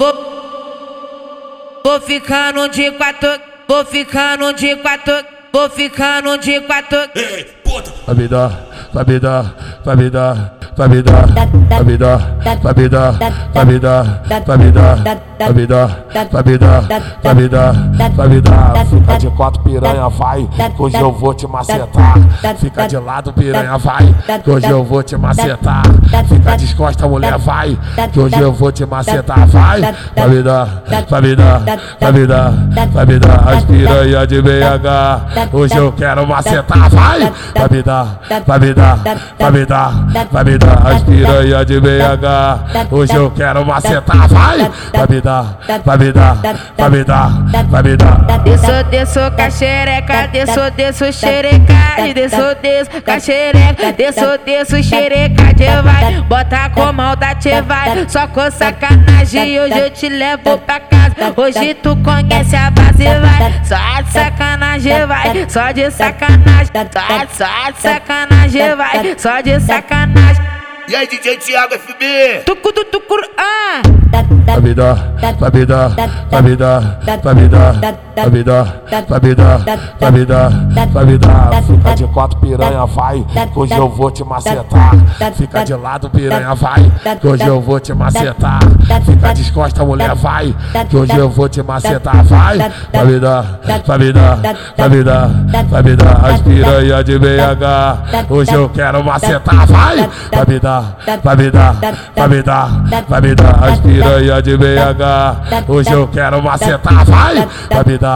Vou, vou ficando de quatro, vou ficando de quatro, vou ficando de quatro. Ei, puta! Vai me dar, vai me dar, vai me dar, vai me dar, vai me dar, vai me dar, vai me dar, vai me dar, vai me dar, vai me dar, vai me dar, vai me dar. Fica de quatro piranha, vai, hoje eu vou te macetar. Fica de lado piranha, vai, hoje eu vou te macetar. Fica descosta mulher, vai, que hoje eu vou te macetar. Vai, vai me dar, vai me dar, vai me dar, vai me dar. As piranha de BH, hoje eu quero macetar. Vai, vai me dar, vai me dar, vai me dar, vai me dar. As piranha de BH, hoje eu quero macetar. Vai, vai me dar, vai me dar, vai me dar, vai me dar. Desço, desço com a xereca, desço, desço xereca, desço, desço com a xereca, desço, desço xereca, de vai, bota com maldade, vai, só com sacanagem, hoje eu te levo pra casa, hoje tu conhece a base, vai, só de sacanagem, vai, só de sacanagem, só de sacanagem, vai, só de sacanagem. E aí, DJ Thiago FB? Tucudu tucur, ah! Babidó, babidó, me dar vai me dar, vai me dar, vai me dar, vai me dar. Fica de quatro piranha, vai, que hoje eu vou te macetar. Fica de lado piranha, vai, que hoje eu vou te macetar. Fica descosta mulher, vai, que hoje eu vou te macetar. Vai, vai me dar, vai me dar, vai me dar, vai me dar. As piranha de BH, hoje eu quero macetar. Vai, vai me dar, vai me dar, vai me dar, vai me dar. As piranha de BH, hoje eu quero macetar. Vai, vai me dar,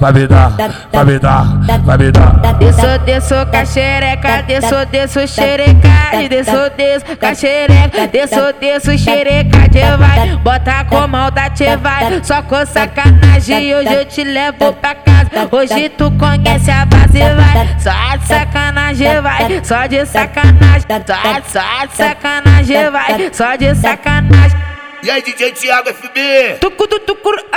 vai me dar, vai me dar, vai me dar. Desço, desço com a xereca, desço, desço xereca, desço, desço com a xereca, desço, desço xereca, de vai, bota com maldade, vai, só com sacanagem, hoje eu te levo pra casa, hoje tu conhece a base, vai, só de sacanagem, vai, só de sacanagem, só, só de sacanagem, vai, só de sacanagem. E aí, DJ Thiago FB? Tucuru, tucuru, ah!